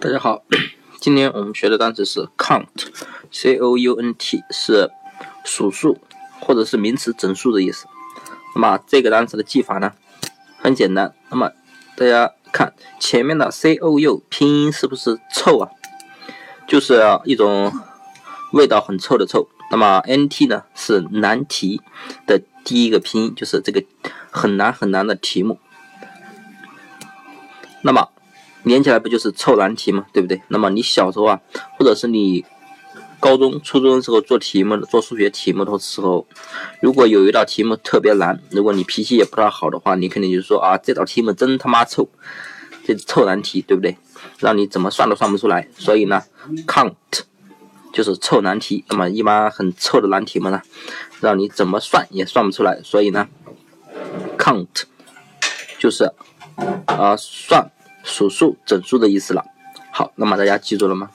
大家好，今天我们学的单词是 count，c o u n t，是数数或者是名词整数的意思。那么这个单词的记法呢，很简单。那么大家看前面的 c o u 拼音是不是臭啊？就是一种味道很臭的臭。那么 n t 呢是难题的第一个拼音，就是这个很难很难的题目。那么连起来不就是凑难题吗？对不对？那么你小时候啊，或者是你高中、初中的时候做题目、做数学题目的时候，如果有一道题目特别难，如果你脾气也不大好的话，你肯定就说啊，这道题目真他妈臭，这臭难题，对不对？让你怎么算都算不出来。所以呢，count 就是臭难题。那么一般很臭的难题嘛呢，让你怎么算也算不出来。所以呢，count 就是啊算。数数整数的意思了。好，那么大家记住了吗？